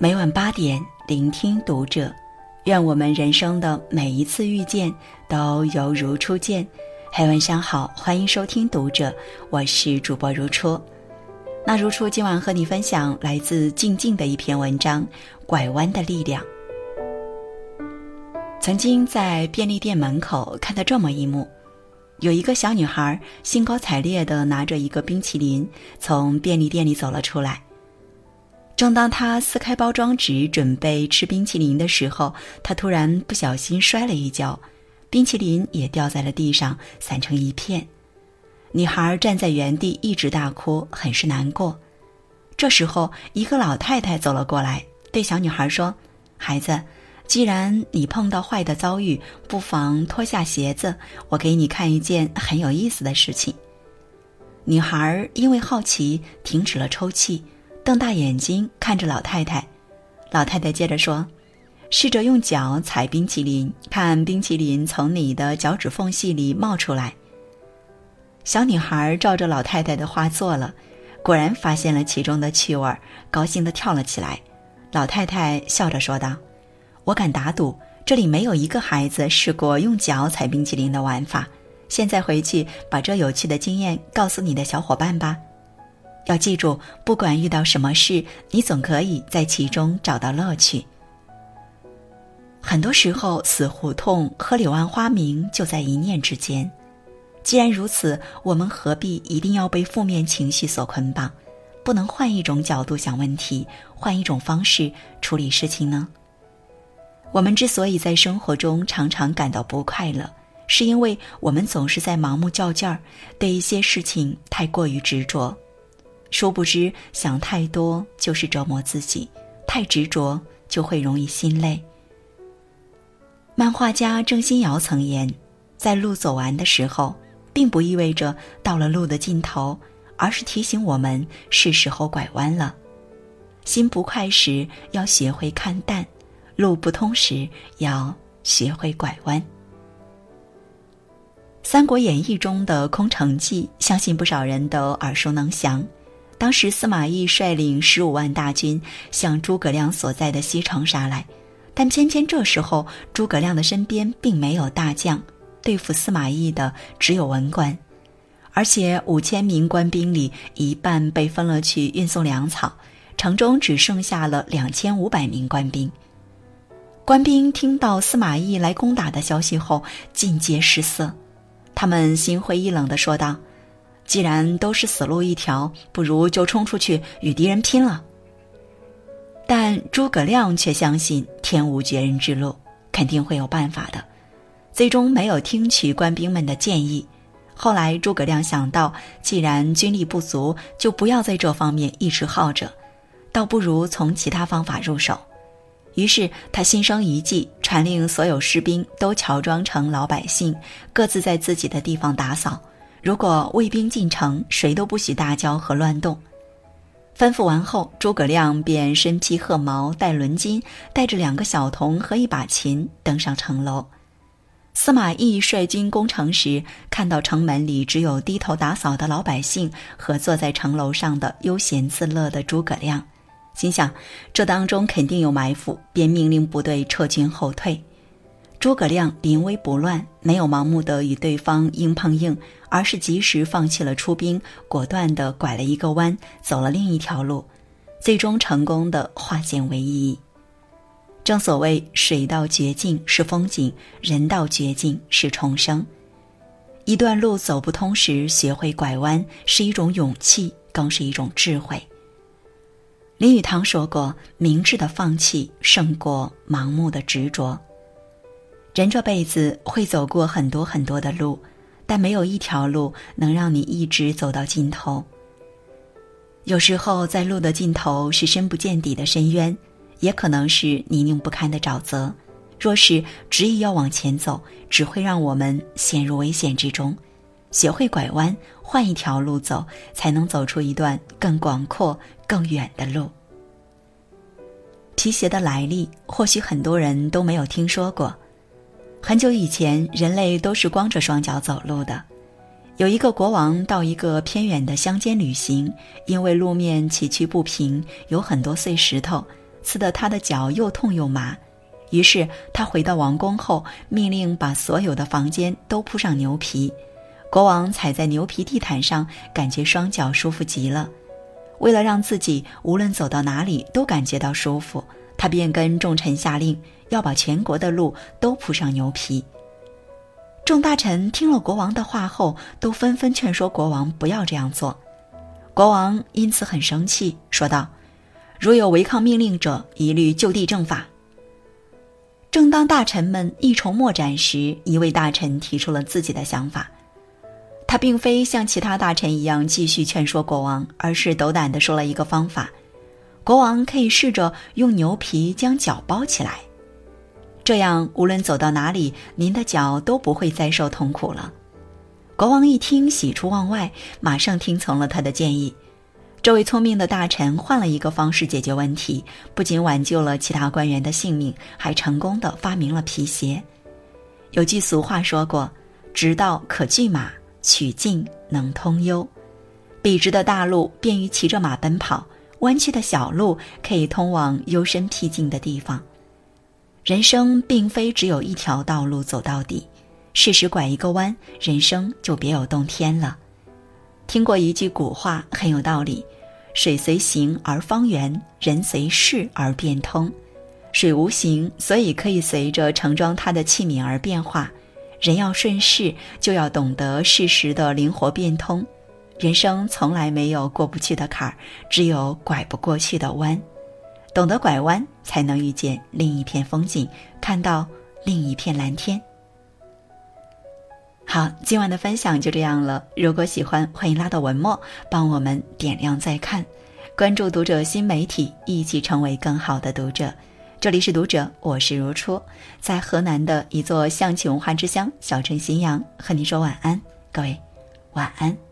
每晚八点，聆听读者。愿我们人生的每一次遇见，都犹如初见。嘿，晚上好，欢迎收听读者，我是主播如初。那如初今晚和你分享来自静静的一篇文章《拐弯的力量》。曾经在便利店门口看到这么一幕：有一个小女孩兴高采烈地拿着一个冰淇淋从便利店里走了出来。正当他撕开包装纸准备吃冰淇淋的时候，他突然不小心摔了一跤，冰淇淋也掉在了地上，散成一片。女孩站在原地一直大哭，很是难过。这时候，一个老太太走了过来，对小女孩说：“孩子，既然你碰到坏的遭遇，不妨脱下鞋子，我给你看一件很有意思的事情。”女孩因为好奇，停止了抽泣。瞪大眼睛看着老太太，老太太接着说：“试着用脚踩冰淇淋，看冰淇淋从你的脚趾缝隙里冒出来。”小女孩照着老太太的话做了，果然发现了其中的趣味，高兴地跳了起来。老太太笑着说道：“我敢打赌，这里没有一个孩子试过用脚踩冰淇淋的玩法。现在回去把这有趣的经验告诉你的小伙伴吧。”要记住，不管遇到什么事，你总可以在其中找到乐趣。很多时候，死胡同和柳暗花明就在一念之间。既然如此，我们何必一定要被负面情绪所捆绑？不能换一种角度想问题，换一种方式处理事情呢？我们之所以在生活中常常感到不快乐，是因为我们总是在盲目较劲儿，对一些事情太过于执着。殊不知，想太多就是折磨自己，太执着就会容易心累。漫画家郑欣瑶曾言：“在路走完的时候，并不意味着到了路的尽头，而是提醒我们是时候拐弯了。心不快时，要学会看淡；路不通时，要学会拐弯。”《三国演义》中的空城计，相信不少人都耳熟能详。当时司马懿率领十五万大军向诸葛亮所在的西城杀来，但偏偏这时候诸葛亮的身边并没有大将，对付司马懿的只有文官，而且五千名官兵里一半被分了去运送粮草，城中只剩下了两千五百名官兵。官兵听到司马懿来攻打的消息后，尽皆失色，他们心灰意冷地说道。既然都是死路一条，不如就冲出去与敌人拼了。但诸葛亮却相信天无绝人之路，肯定会有办法的，最终没有听取官兵们的建议。后来诸葛亮想到，既然军力不足，就不要在这方面一直耗着，倒不如从其他方法入手。于是他心生一计，传令所有士兵都乔装成老百姓，各自在自己的地方打扫。如果卫兵进城，谁都不许大叫和乱动。吩咐完后，诸葛亮便身披褐毛，戴纶巾，带着两个小童和一把琴，登上城楼。司马懿率军攻城时，看到城门里只有低头打扫的老百姓和坐在城楼上的悠闲自乐的诸葛亮，心想这当中肯定有埋伏，便命令部队撤军后退。诸葛亮临危不乱，没有盲目的与对方硬碰硬，而是及时放弃了出兵，果断的拐了一个弯，走了另一条路，最终成功的化险为夷。正所谓水到绝境是风景，人到绝境是重生。一段路走不通时，学会拐弯是一种勇气，更是一种智慧。林语堂说过：“明智的放弃胜过盲目的执着。”人这辈子会走过很多很多的路，但没有一条路能让你一直走到尽头。有时候，在路的尽头是深不见底的深渊，也可能是泥泞不堪的沼泽。若是执意要往前走，只会让我们陷入危险之中。学会拐弯，换一条路走，才能走出一段更广阔、更远的路。皮鞋的来历，或许很多人都没有听说过。很久以前，人类都是光着双脚走路的。有一个国王到一个偏远的乡间旅行，因为路面崎岖不平，有很多碎石头，刺得他的脚又痛又麻。于是他回到王宫后，命令把所有的房间都铺上牛皮。国王踩在牛皮地毯上，感觉双脚舒服极了。为了让自己无论走到哪里都感觉到舒服，他便跟众臣下令，要把全国的路都铺上牛皮。众大臣听了国王的话后，都纷纷劝说国王不要这样做。国王因此很生气，说道：“如有违抗命令者，一律就地正法。”正当大臣们一筹莫展时，一位大臣提出了自己的想法。他并非像其他大臣一样继续劝说国王，而是斗胆地说了一个方法：国王可以试着用牛皮将脚包起来，这样无论走到哪里，您的脚都不会再受痛苦了。国王一听，喜出望外，马上听从了他的建议。这位聪明的大臣换了一个方式解决问题，不仅挽救了其他官员的性命，还成功的发明了皮鞋。有句俗话说过：“直道可拒马。”曲径能通幽，笔直的大路便于骑着马奔跑，弯曲的小路可以通往幽深僻静的地方。人生并非只有一条道路走到底，适时拐一个弯，人生就别有洞天了。听过一句古话，很有道理：水随形而方圆，人随势而变通。水无形，所以可以随着盛装它的器皿而变化。人要顺势，就要懂得适时的灵活变通。人生从来没有过不去的坎儿，只有拐不过去的弯。懂得拐弯，才能遇见另一片风景，看到另一片蓝天。好，今晚的分享就这样了。如果喜欢，欢迎拉到文末帮我们点亮再看，关注读者新媒体，一起成为更好的读者。这里是读者，我是如初，在河南的一座象棋文化之乡小镇新阳，和你说晚安，各位，晚安。